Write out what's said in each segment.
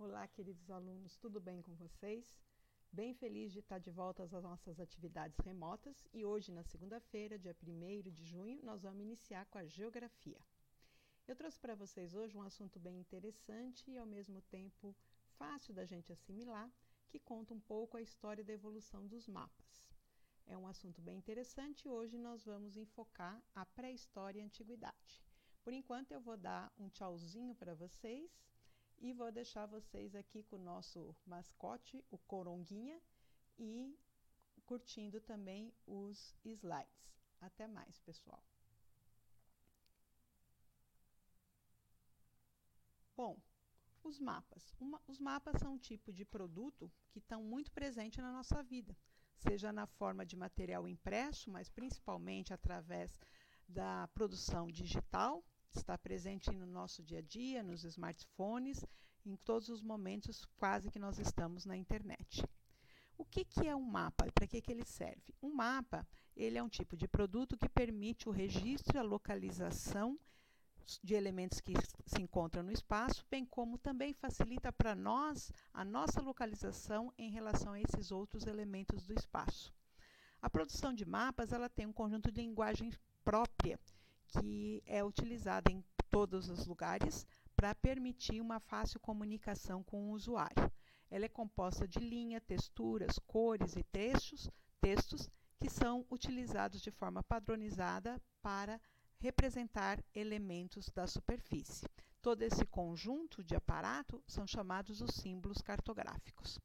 Olá, queridos alunos, tudo bem com vocês? Bem feliz de estar de volta às nossas atividades remotas e hoje, na segunda-feira, dia 1 de junho, nós vamos iniciar com a Geografia. Eu trouxe para vocês hoje um assunto bem interessante e, ao mesmo tempo, fácil da gente assimilar, que conta um pouco a história da evolução dos mapas. É um assunto bem interessante e hoje nós vamos enfocar a pré-história e a antiguidade. Por enquanto, eu vou dar um tchauzinho para vocês e vou deixar vocês aqui com o nosso mascote, o Coronguinha, e curtindo também os slides. Até mais, pessoal. Bom, os mapas. Uma, os mapas são um tipo de produto que estão muito presente na nossa vida, seja na forma de material impresso, mas principalmente através da produção digital, está presente no nosso dia a dia, nos smartphones, em todos os momentos quase que nós estamos na internet. O que, que é um mapa e para que, que ele serve? Um mapa ele é um tipo de produto que permite o registro e a localização de elementos que se encontram no espaço, bem como também facilita para nós a nossa localização em relação a esses outros elementos do espaço. A produção de mapas ela tem um conjunto de linguagem própria que é utilizada em todos os lugares para permitir uma fácil comunicação com o usuário. Ela é composta de linha, texturas, cores e textos, textos que são utilizados de forma padronizada para representar elementos da superfície. Todo esse conjunto de aparato são chamados os símbolos cartográficos.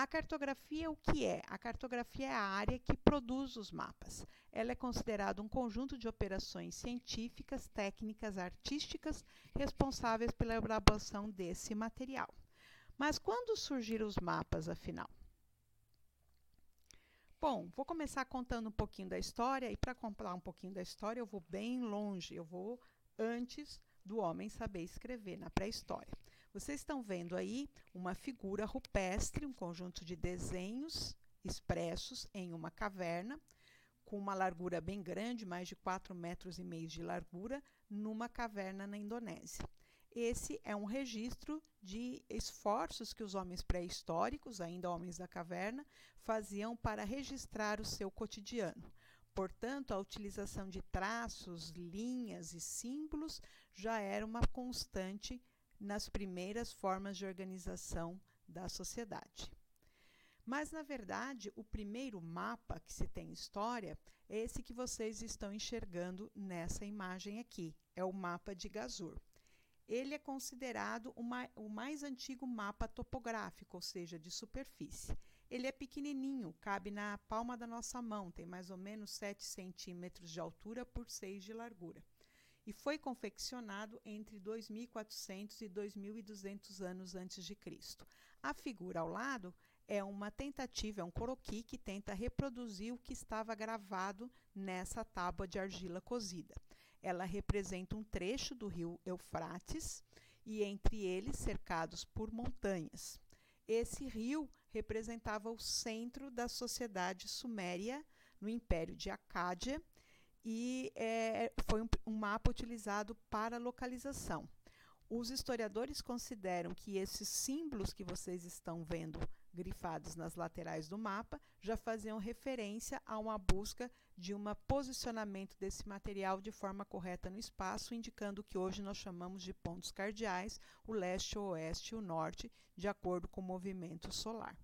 A cartografia, o que é? A cartografia é a área que produz os mapas. Ela é considerada um conjunto de operações científicas, técnicas, artísticas responsáveis pela elaboração desse material. Mas quando surgiram os mapas, afinal? Bom, vou começar contando um pouquinho da história, e para contar um pouquinho da história, eu vou bem longe, eu vou antes do homem saber escrever na pré-história. Vocês estão vendo aí uma figura rupestre, um conjunto de desenhos expressos em uma caverna, com uma largura bem grande, mais de 4 metros e meio de largura, numa caverna na Indonésia. Esse é um registro de esforços que os homens pré-históricos, ainda homens da caverna, faziam para registrar o seu cotidiano. Portanto, a utilização de traços, linhas e símbolos já era uma constante nas primeiras formas de organização da sociedade. Mas, na verdade, o primeiro mapa que se tem história é esse que vocês estão enxergando nessa imagem aqui. É o mapa de Gazur. Ele é considerado uma, o mais antigo mapa topográfico, ou seja, de superfície. Ele é pequenininho, cabe na palma da nossa mão, tem mais ou menos 7 centímetros de altura por 6 de largura. E foi confeccionado entre 2400 e 2200 anos antes de Cristo. A figura ao lado é uma tentativa, é um coroqui que tenta reproduzir o que estava gravado nessa tábua de argila cozida. Ela representa um trecho do rio Eufrates e entre eles cercados por montanhas. Esse rio representava o centro da sociedade suméria no Império de Acádia e é, foi um, um mapa utilizado para localização. Os historiadores consideram que esses símbolos que vocês estão vendo grifados nas laterais do mapa já faziam referência a uma busca de um posicionamento desse material de forma correta no espaço, indicando o que hoje nós chamamos de pontos cardeais, o leste, o oeste e o norte, de acordo com o movimento solar.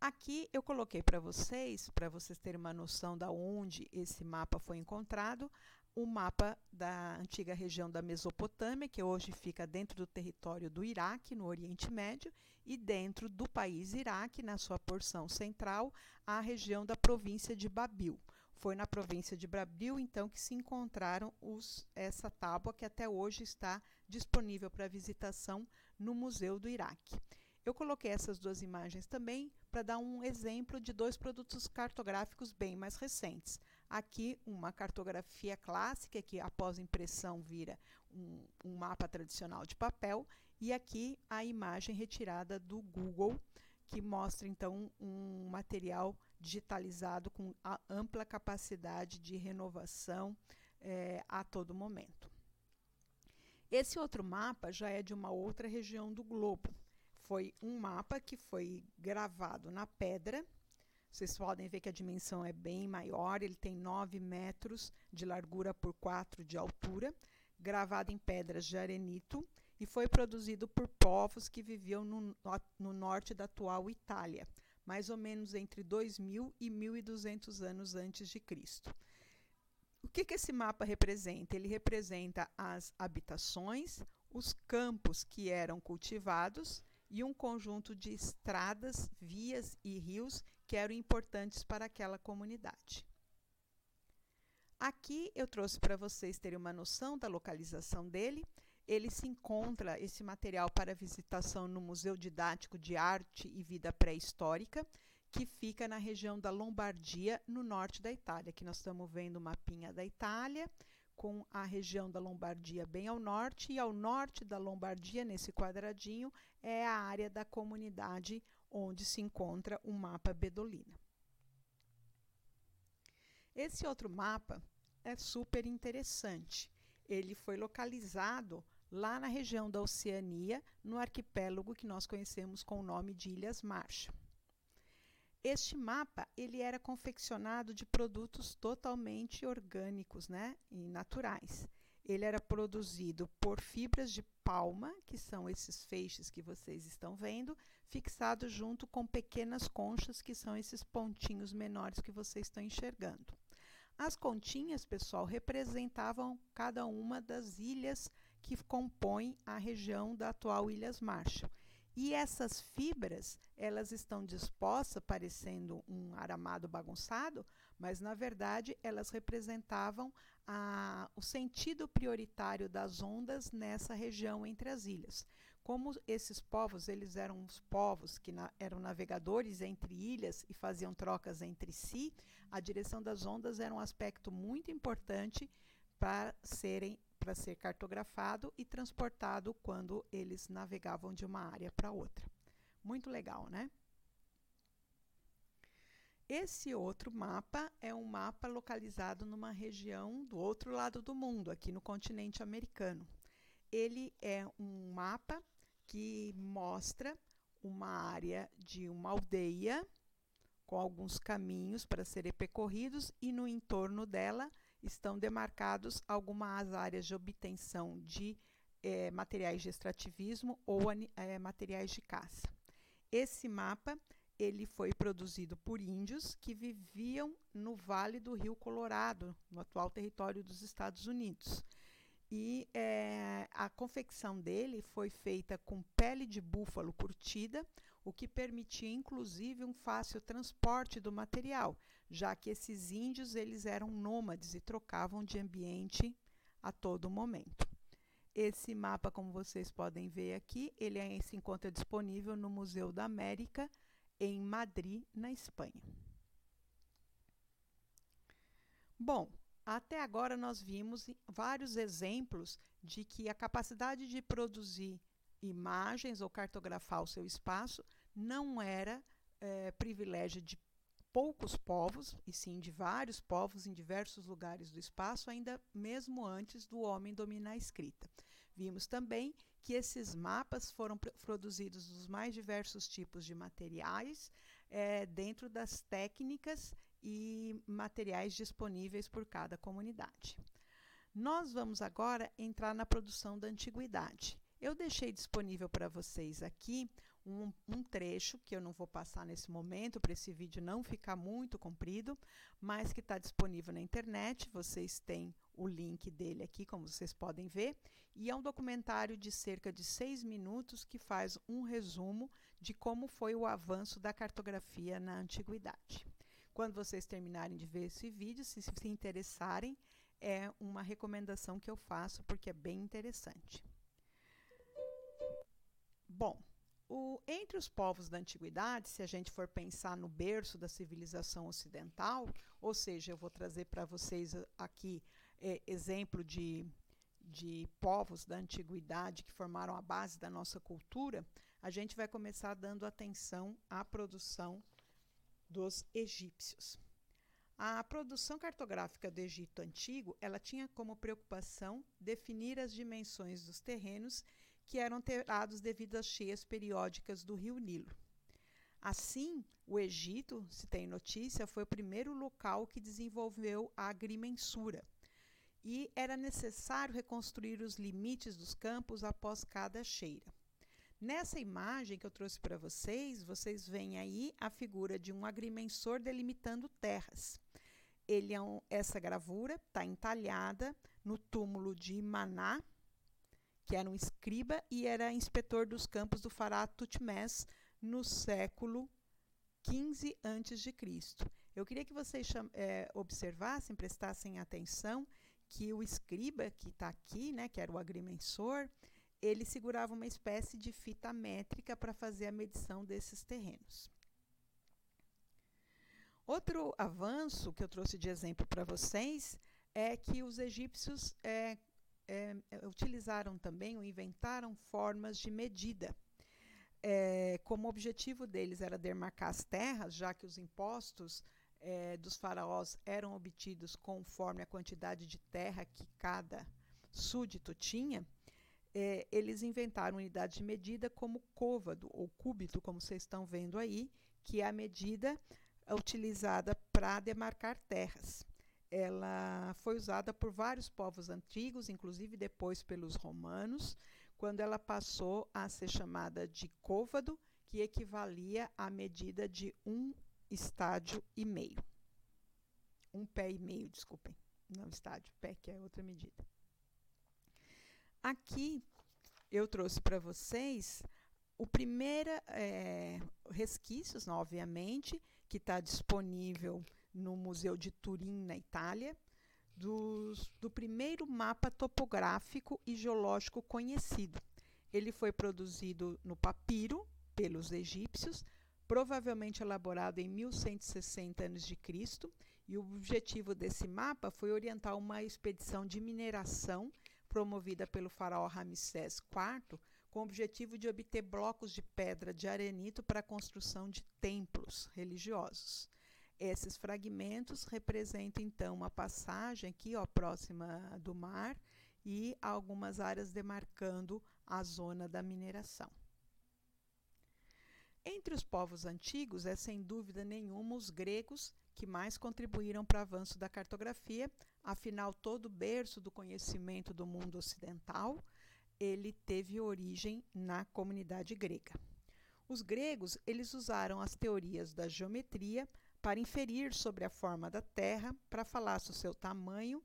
Aqui eu coloquei para vocês, para vocês terem uma noção de onde esse mapa foi encontrado, o mapa da antiga região da Mesopotâmia, que hoje fica dentro do território do Iraque, no Oriente Médio, e dentro do país Iraque, na sua porção central, a região da província de Babil. Foi na província de Babil, então, que se encontraram os, essa tábua que até hoje está disponível para visitação no Museu do Iraque. Eu coloquei essas duas imagens também para dar um exemplo de dois produtos cartográficos bem mais recentes. Aqui, uma cartografia clássica, que após impressão vira um, um mapa tradicional de papel, e aqui a imagem retirada do Google, que mostra então um material digitalizado com ampla capacidade de renovação é, a todo momento. Esse outro mapa já é de uma outra região do globo. Foi um mapa que foi gravado na pedra. Vocês podem ver que a dimensão é bem maior, ele tem 9 metros de largura por 4 de altura, gravado em pedras de arenito e foi produzido por povos que viviam no, no norte da atual Itália, mais ou menos entre 2000 e 1200 anos antes de Cristo. O que, que esse mapa representa? Ele representa as habitações, os campos que eram cultivados e um conjunto de estradas, vias e rios que eram importantes para aquela comunidade. Aqui eu trouxe para vocês terem uma noção da localização dele. Ele se encontra, esse material, para visitação no Museu Didático de Arte e Vida Pré-Histórica, que fica na região da Lombardia, no norte da Itália. Aqui nós estamos vendo o mapinha da Itália, com a região da Lombardia bem ao norte, e ao norte da Lombardia, nesse quadradinho, é a área da comunidade onde se encontra o mapa Bedolina. Esse outro mapa é super interessante. Ele foi localizado lá na região da Oceania, no arquipélago que nós conhecemos com o nome de Ilhas Marshall. Este mapa ele era confeccionado de produtos totalmente orgânicos né, e naturais. Ele era produzido por fibras de palma, que são esses feixes que vocês estão vendo, fixados junto com pequenas conchas, que são esses pontinhos menores que vocês estão enxergando. As continhas, pessoal, representavam cada uma das ilhas que compõem a região da atual Ilhas Marshall. E essas fibras, elas estão dispostas, parecendo um aramado bagunçado, mas na verdade elas representavam a, o sentido prioritário das ondas nessa região entre as ilhas. Como esses povos, eles eram os povos que na, eram navegadores entre ilhas e faziam trocas entre si, a direção das ondas era um aspecto muito importante para serem para ser cartografado e transportado quando eles navegavam de uma área para outra. Muito legal, né? Esse outro mapa é um mapa localizado numa região do outro lado do mundo, aqui no continente americano. Ele é um mapa que mostra uma área de uma aldeia com alguns caminhos para serem percorridos e no entorno dela estão demarcados algumas áreas de obtenção de é, materiais de extrativismo ou é, materiais de caça. Esse mapa ele foi produzido por índios que viviam no Vale do Rio Colorado, no atual território dos Estados Unidos. E é, a confecção dele foi feita com pele de búfalo curtida, o que permitia inclusive um fácil transporte do material, já que esses índios eles eram nômades e trocavam de ambiente a todo momento. Esse mapa, como vocês podem ver aqui, ele é, se encontra disponível no Museu da América, em Madrid, na Espanha. Bom, até agora nós vimos vários exemplos de que a capacidade de produzir imagens ou cartografar o seu espaço não era é, privilégio de poucos povos, e sim de vários povos em diversos lugares do espaço, ainda mesmo antes do homem dominar a escrita. Vimos também que esses mapas foram produzidos dos mais diversos tipos de materiais, é, dentro das técnicas e materiais disponíveis por cada comunidade. Nós vamos agora entrar na produção da antiguidade. Eu deixei disponível para vocês aqui um, um, trecho que eu não vou passar nesse momento para esse vídeo não ficar muito comprido, mas que está disponível na internet. Vocês têm o link dele aqui, como vocês podem ver, e é um documentário de cerca de seis minutos que faz um resumo de como foi o avanço da cartografia na antiguidade. Quando vocês terminarem de ver esse vídeo, se se interessarem, é uma recomendação que eu faço porque é bem interessante. Bom, o, entre os povos da antiguidade, se a gente for pensar no berço da civilização ocidental, ou seja, eu vou trazer para vocês aqui é, exemplo de, de povos da antiguidade que formaram a base da nossa cultura, a gente vai começar dando atenção à produção dos egípcios. A produção cartográfica do Egito Antigo, ela tinha como preocupação definir as dimensões dos terrenos que eram alterados devido às cheias periódicas do rio Nilo. Assim, o Egito, se tem notícia, foi o primeiro local que desenvolveu a agrimensura. E era necessário reconstruir os limites dos campos após cada cheira. Nessa imagem que eu trouxe para vocês, vocês veem aí a figura de um agrimensor delimitando terras. Ele é um, essa gravura está entalhada no túmulo de Maná, que era um escriba e era inspetor dos campos do faraó Tutmés no século 15 a.C. Eu queria que vocês é, observassem, prestassem atenção, que o escriba que está aqui, né, que era o agrimensor, ele segurava uma espécie de fita métrica para fazer a medição desses terrenos. Outro avanço que eu trouxe de exemplo para vocês é que os egípcios é, é, utilizaram também ou inventaram formas de medida é, como objetivo deles era demarcar as terras, já que os impostos é, dos faraós eram obtidos conforme a quantidade de terra que cada súdito tinha, é, eles inventaram unidade de medida como côvado ou cúbito, como vocês estão vendo aí, que é a medida utilizada para demarcar terras. Ela foi usada por vários povos antigos, inclusive depois pelos romanos, quando ela passou a ser chamada de côvado, que equivalia à medida de um estádio e meio. Um pé e meio, desculpem. Não estádio, pé, que é outra medida. Aqui eu trouxe para vocês o primeiro é, resquícios, obviamente, que está disponível no Museu de Turim, na Itália, do primeiro mapa topográfico e geológico conhecido. Ele foi produzido no papiro pelos egípcios, provavelmente elaborado em 1160 a.C., e o objetivo desse mapa foi orientar uma expedição de mineração promovida pelo faraó Ramsés IV, com o objetivo de obter blocos de pedra de arenito para a construção de templos religiosos. Esses fragmentos representam então uma passagem aqui, ó, próxima do mar, e algumas áreas demarcando a zona da mineração. Entre os povos antigos, é sem dúvida nenhuma os gregos que mais contribuíram para o avanço da cartografia, afinal todo o berço do conhecimento do mundo ocidental, ele teve origem na comunidade grega. Os gregos, eles usaram as teorias da geometria para inferir sobre a forma da Terra, para falar sobre o seu tamanho,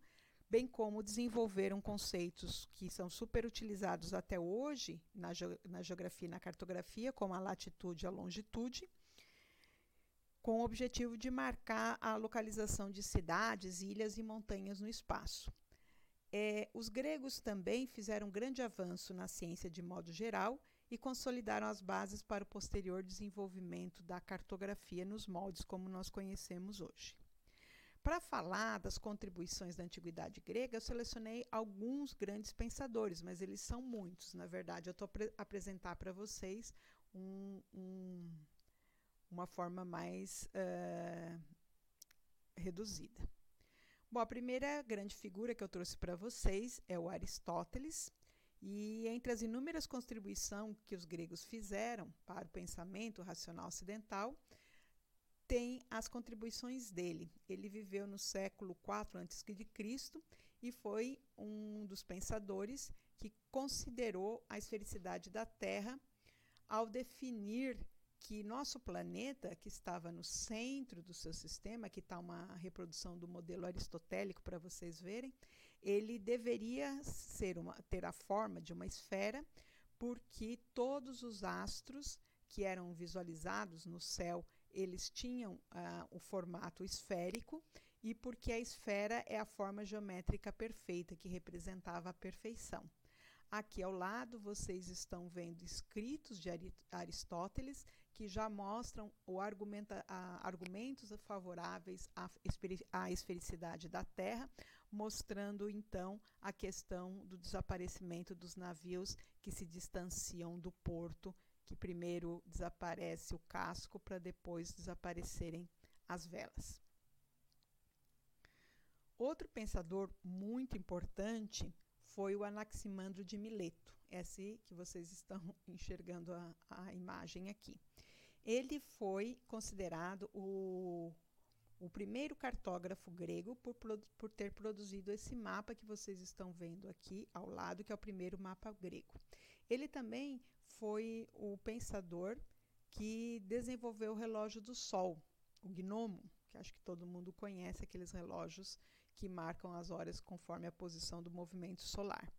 bem como desenvolveram conceitos que são super utilizados até hoje na, na geografia e na cartografia, como a latitude e a longitude, com o objetivo de marcar a localização de cidades, ilhas e montanhas no espaço. É, os gregos também fizeram um grande avanço na ciência de modo geral e consolidaram as bases para o posterior desenvolvimento da cartografia nos moldes como nós conhecemos hoje. Para falar das contribuições da antiguidade grega, eu selecionei alguns grandes pensadores, mas eles são muitos. Na verdade, eu estou apresentar para vocês um, um, uma forma mais uh, reduzida. Bom, a primeira grande figura que eu trouxe para vocês é o Aristóteles, e entre as inúmeras contribuições que os gregos fizeram para o pensamento racional ocidental, tem as contribuições dele. Ele viveu no século IV a.C. e foi um dos pensadores que considerou a esfericidade da Terra ao definir que nosso planeta, que estava no centro do seu sistema, aqui está uma reprodução do modelo aristotélico para vocês verem, ele deveria ser uma, ter a forma de uma esfera, porque todos os astros que eram visualizados no céu, eles tinham uh, o formato esférico, e porque a esfera é a forma geométrica perfeita, que representava a perfeição. Aqui ao lado vocês estão vendo escritos de Aristóteles que já mostram o argumenta, a, argumentos favoráveis à, à esfericidade da Terra, mostrando então a questão do desaparecimento dos navios que se distanciam do porto, que primeiro desaparece o casco para depois desaparecerem as velas. Outro pensador muito importante foi o Anaximandro de Mileto, esse que vocês estão enxergando a, a imagem aqui. Ele foi considerado o, o primeiro cartógrafo grego por, por ter produzido esse mapa que vocês estão vendo aqui ao lado, que é o primeiro mapa grego. Ele também foi o pensador que desenvolveu o relógio do Sol, o gnomo, que acho que todo mundo conhece aqueles relógios que marcam as horas conforme a posição do movimento solar.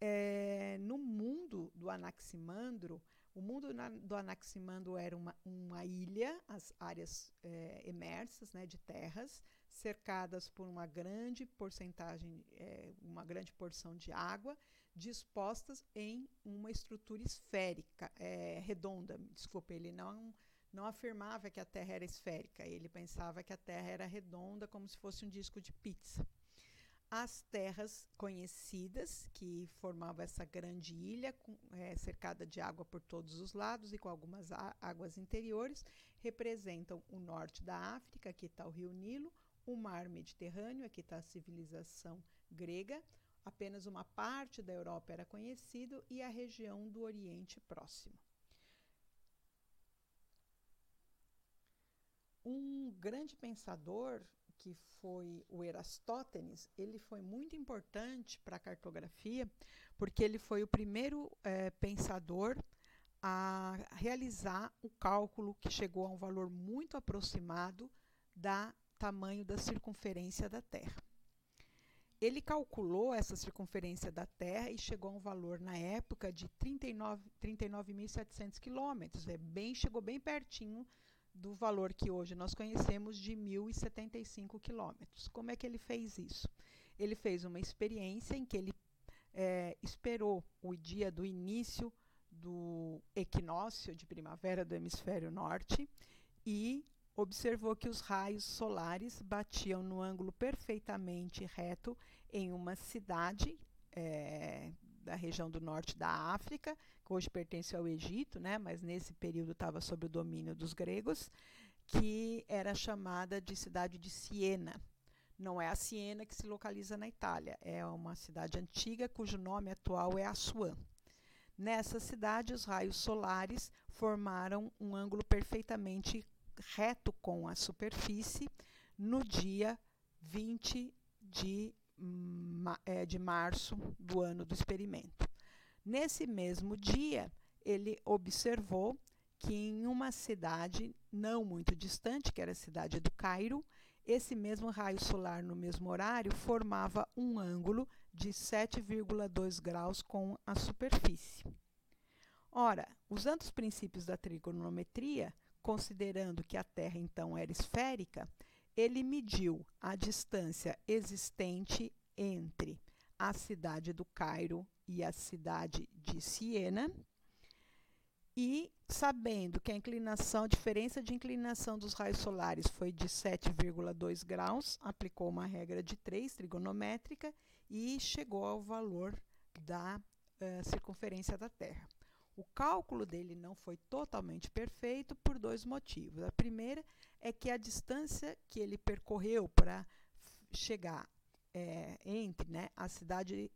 É, no mundo do Anaximandro, o mundo do Anaximandro era uma, uma ilha, as áreas é, emersas né, de terras, cercadas por uma grande porcentagem, é, uma grande porção de água, dispostas em uma estrutura esférica, é, redonda. Desculpa, ele não não afirmava que a Terra era esférica, ele pensava que a Terra era redonda, como se fosse um disco de pizza. As terras conhecidas, que formavam essa grande ilha, com, é, cercada de água por todos os lados e com algumas águas interiores, representam o norte da África, aqui está o rio Nilo, o mar Mediterrâneo, aqui está a civilização grega, apenas uma parte da Europa era conhecido e a região do Oriente Próximo. Um grande pensador que foi o Erastótenes, ele foi muito importante para a cartografia, porque ele foi o primeiro é, pensador a realizar o cálculo que chegou a um valor muito aproximado da tamanho da circunferência da Terra. Ele calculou essa circunferência da Terra e chegou a um valor na época de 39.700 39 quilômetros, é bem, chegou bem pertinho do valor que hoje nós conhecemos de 1.075 quilômetros. Como é que ele fez isso? Ele fez uma experiência em que ele é, esperou o dia do início do equinócio de primavera do hemisfério norte e observou que os raios solares batiam no ângulo perfeitamente reto em uma cidade é, da região do norte da África, que hoje pertence ao Egito, né, mas nesse período estava sob o domínio dos gregos, que era chamada de cidade de Siena. Não é a Siena que se localiza na Itália, é uma cidade antiga cujo nome atual é Assuã. Nessa cidade, os raios solares formaram um ângulo perfeitamente reto com a superfície no dia 20 de de março do ano do experimento. Nesse mesmo dia, ele observou que em uma cidade não muito distante, que era a cidade do Cairo, esse mesmo raio solar no mesmo horário formava um ângulo de 7,2 graus com a superfície. Ora, usando os princípios da trigonometria, considerando que a Terra então era esférica, ele mediu a distância existente entre a cidade do Cairo e a cidade de Siena, e sabendo que a inclinação, a diferença de inclinação dos raios solares foi de 7,2 graus, aplicou uma regra de 3 trigonométrica e chegou ao valor da uh, circunferência da Terra. O cálculo dele não foi totalmente perfeito por dois motivos. A primeira é que a distância que ele percorreu para chegar é, entre né, a cidade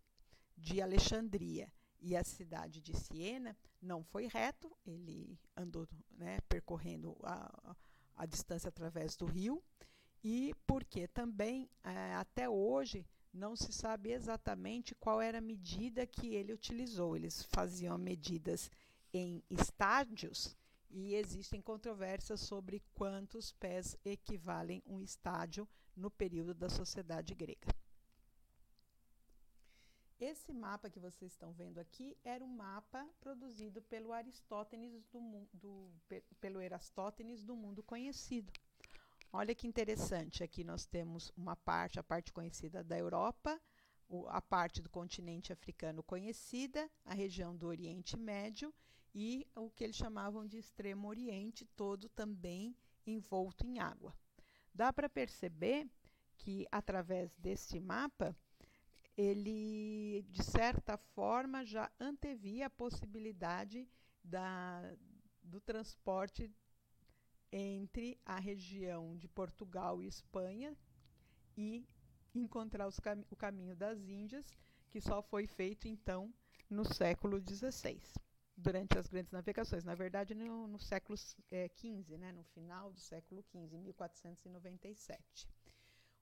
de Alexandria e a cidade de Siena não foi reto, ele andou né, percorrendo a, a distância através do rio, e porque também é, até hoje não se sabe exatamente qual era a medida que ele utilizou. Eles faziam medidas em estádios e existem controvérsias sobre quantos pés equivalem um estádio no período da sociedade grega. Esse mapa que vocês estão vendo aqui era um mapa produzido pelo Aristótenes do, do, pelo Erastótenes do mundo conhecido. Olha que interessante, aqui nós temos uma parte, a parte conhecida da Europa, a parte do continente africano conhecida, a região do Oriente Médio e o que eles chamavam de Extremo Oriente, todo também envolto em água. Dá para perceber que, através deste mapa, ele, de certa forma, já antevia a possibilidade da, do transporte entre a região de Portugal e Espanha e encontrar cam o caminho das Índias, que só foi feito então no século XVI, durante as grandes navegações. Na verdade, no, no século XV, é, né, no final do século XV, 1497.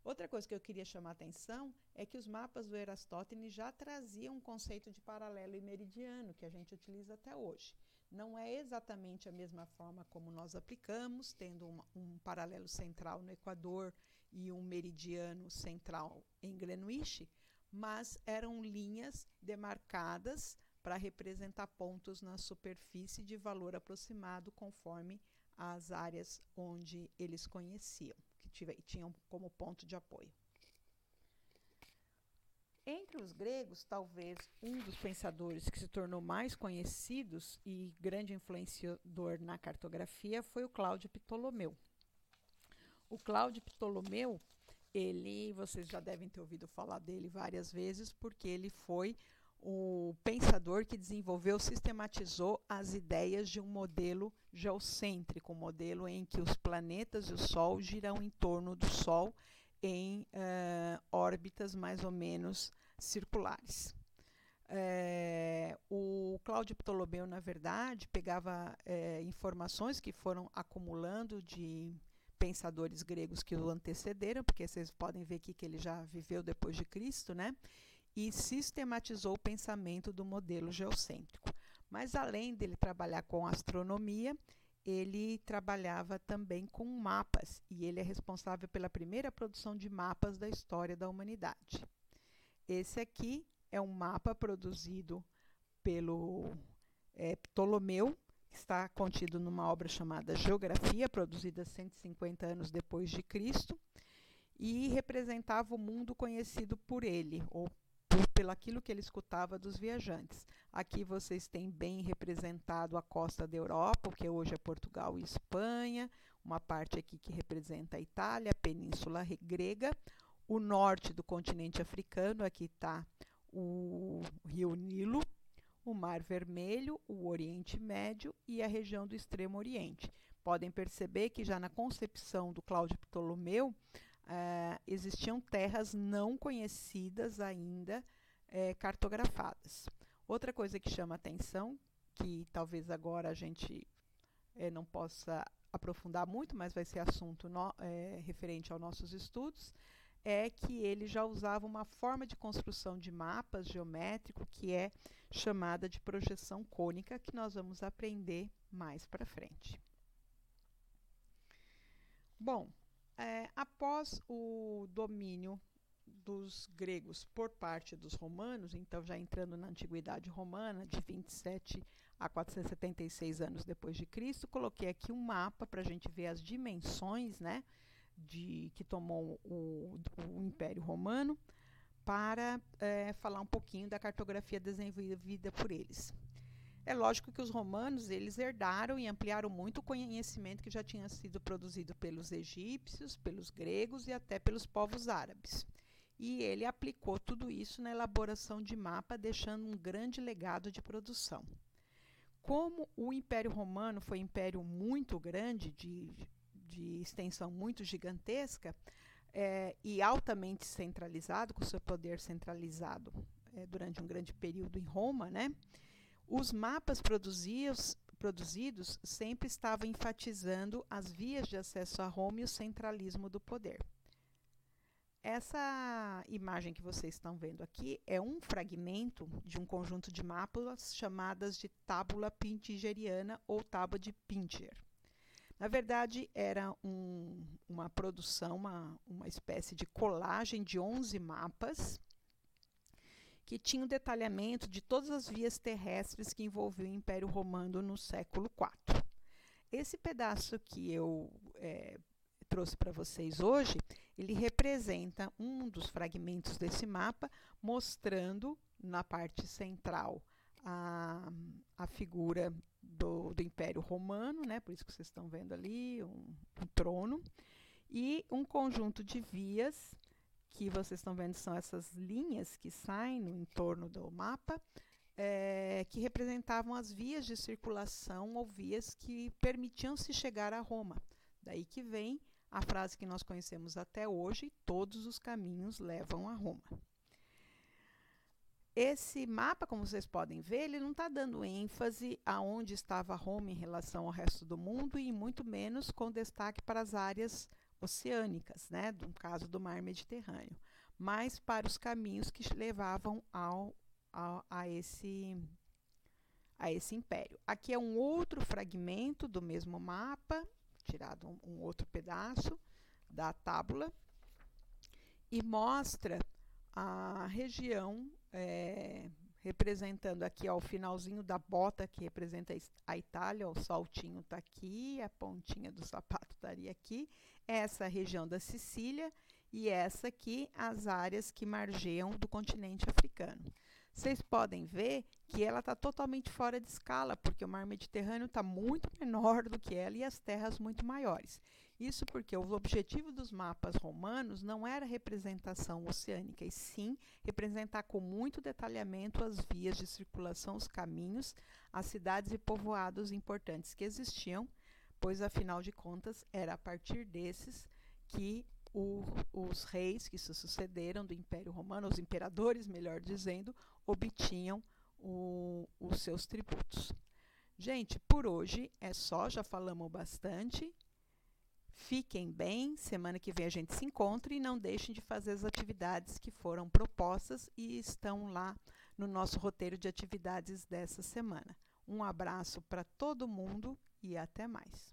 Outra coisa que eu queria chamar a atenção é que os mapas do Erastótenes já traziam um conceito de paralelo e meridiano, que a gente utiliza até hoje. Não é exatamente a mesma forma como nós aplicamos, tendo um, um paralelo central no Equador e um meridiano central em Greenwich, mas eram linhas demarcadas para representar pontos na superfície de valor aproximado conforme as áreas onde eles conheciam, que tinham como ponto de apoio. Entre os gregos, talvez um dos pensadores que se tornou mais conhecidos e grande influenciador na cartografia foi o Cláudio Ptolomeu. O Cláudio Ptolomeu, ele, vocês já devem ter ouvido falar dele várias vezes, porque ele foi o pensador que desenvolveu, sistematizou as ideias de um modelo geocêntrico, um modelo em que os planetas e o Sol giram em torno do Sol em uh, órbitas mais ou menos circulares. É, o Cláudio Ptolomeu, na verdade, pegava é, informações que foram acumulando de pensadores gregos que o antecederam, porque vocês podem ver aqui que ele já viveu depois de Cristo, né? E sistematizou o pensamento do modelo geocêntrico. Mas além dele trabalhar com astronomia, ele trabalhava também com mapas e ele é responsável pela primeira produção de mapas da história da humanidade. Esse aqui é um mapa produzido pelo é, Ptolomeu, que está contido numa obra chamada Geografia, produzida 150 anos depois de Cristo, e representava o mundo conhecido por ele, ou por, pelo aquilo que ele escutava dos viajantes. Aqui vocês têm bem representado a costa da Europa, que hoje é Portugal e Espanha, uma parte aqui que representa a Itália, a Península Grega, o norte do continente africano, aqui está o rio Nilo, o Mar Vermelho, o Oriente Médio e a região do Extremo Oriente. Podem perceber que já na concepção do Cláudio Ptolomeu eh, existiam terras não conhecidas ainda eh, cartografadas. Outra coisa que chama atenção, que talvez agora a gente eh, não possa aprofundar muito, mas vai ser assunto no, referente aos nossos estudos, é que ele já usava uma forma de construção de mapas geométrico que é chamada de projeção cônica, que nós vamos aprender mais para frente. Bom, é, após o domínio dos gregos por parte dos romanos, então já entrando na antiguidade romana, de 27 a 476 anos depois de Cristo, coloquei aqui um mapa para a gente ver as dimensões, né? de, que tomou o, o Império Romano para é, falar um pouquinho da cartografia desenvolvida por eles. É lógico que os romanos eles herdaram e ampliaram muito o conhecimento que já tinha sido produzido pelos egípcios, pelos gregos e até pelos povos árabes. E ele aplicou tudo isso na elaboração de mapa, deixando um grande legado de produção. Como o Império Romano foi um império muito grande, de de extensão muito gigantesca é, e altamente centralizado, com seu poder centralizado é, durante um grande período em Roma, né? os mapas produzidos, produzidos sempre estavam enfatizando as vias de acesso a Roma e o centralismo do poder. Essa imagem que vocês estão vendo aqui é um fragmento de um conjunto de mapas chamadas de tábula pintigeriana ou tábua de Pintiger. Na verdade, era um, uma produção, uma, uma espécie de colagem de 11 mapas que tinha um detalhamento de todas as vias terrestres que envolviam o Império Romano no século IV. Esse pedaço que eu é, trouxe para vocês hoje, ele representa um dos fragmentos desse mapa, mostrando na parte central a, a figura do, do Império Romano, né? por isso que vocês estão vendo ali, um, um trono, e um conjunto de vias que vocês estão vendo são essas linhas que saem no entorno do mapa, é, que representavam as vias de circulação ou vias que permitiam se chegar a Roma. Daí que vem a frase que nós conhecemos até hoje: todos os caminhos levam a Roma. Esse mapa, como vocês podem ver, ele não está dando ênfase aonde estava Roma em relação ao resto do mundo e muito menos com destaque para as áreas oceânicas, né, no caso do mar Mediterrâneo, mas para os caminhos que levavam ao, ao, a, esse, a esse império. Aqui é um outro fragmento do mesmo mapa, tirado um, um outro pedaço da tábula, e mostra a região é, representando aqui ó, o finalzinho da bota que representa a Itália, ó, o saltinho está aqui, a pontinha do sapato estaria aqui, essa região da Sicília e essa aqui as áreas que margeiam do continente africano. Vocês podem ver que ela está totalmente fora de escala, porque o mar Mediterrâneo está muito menor do que ela e as terras muito maiores. Isso porque o objetivo dos mapas romanos não era representação oceânica, e sim representar com muito detalhamento as vias de circulação, os caminhos, as cidades e povoados importantes que existiam, pois afinal de contas era a partir desses que o, os reis que se sucederam do Império Romano, os imperadores, melhor dizendo, obtinham o, os seus tributos. Gente, por hoje é só, já falamos bastante. Fiquem bem, semana que vem a gente se encontra e não deixem de fazer as atividades que foram propostas e estão lá no nosso roteiro de atividades dessa semana. Um abraço para todo mundo e até mais.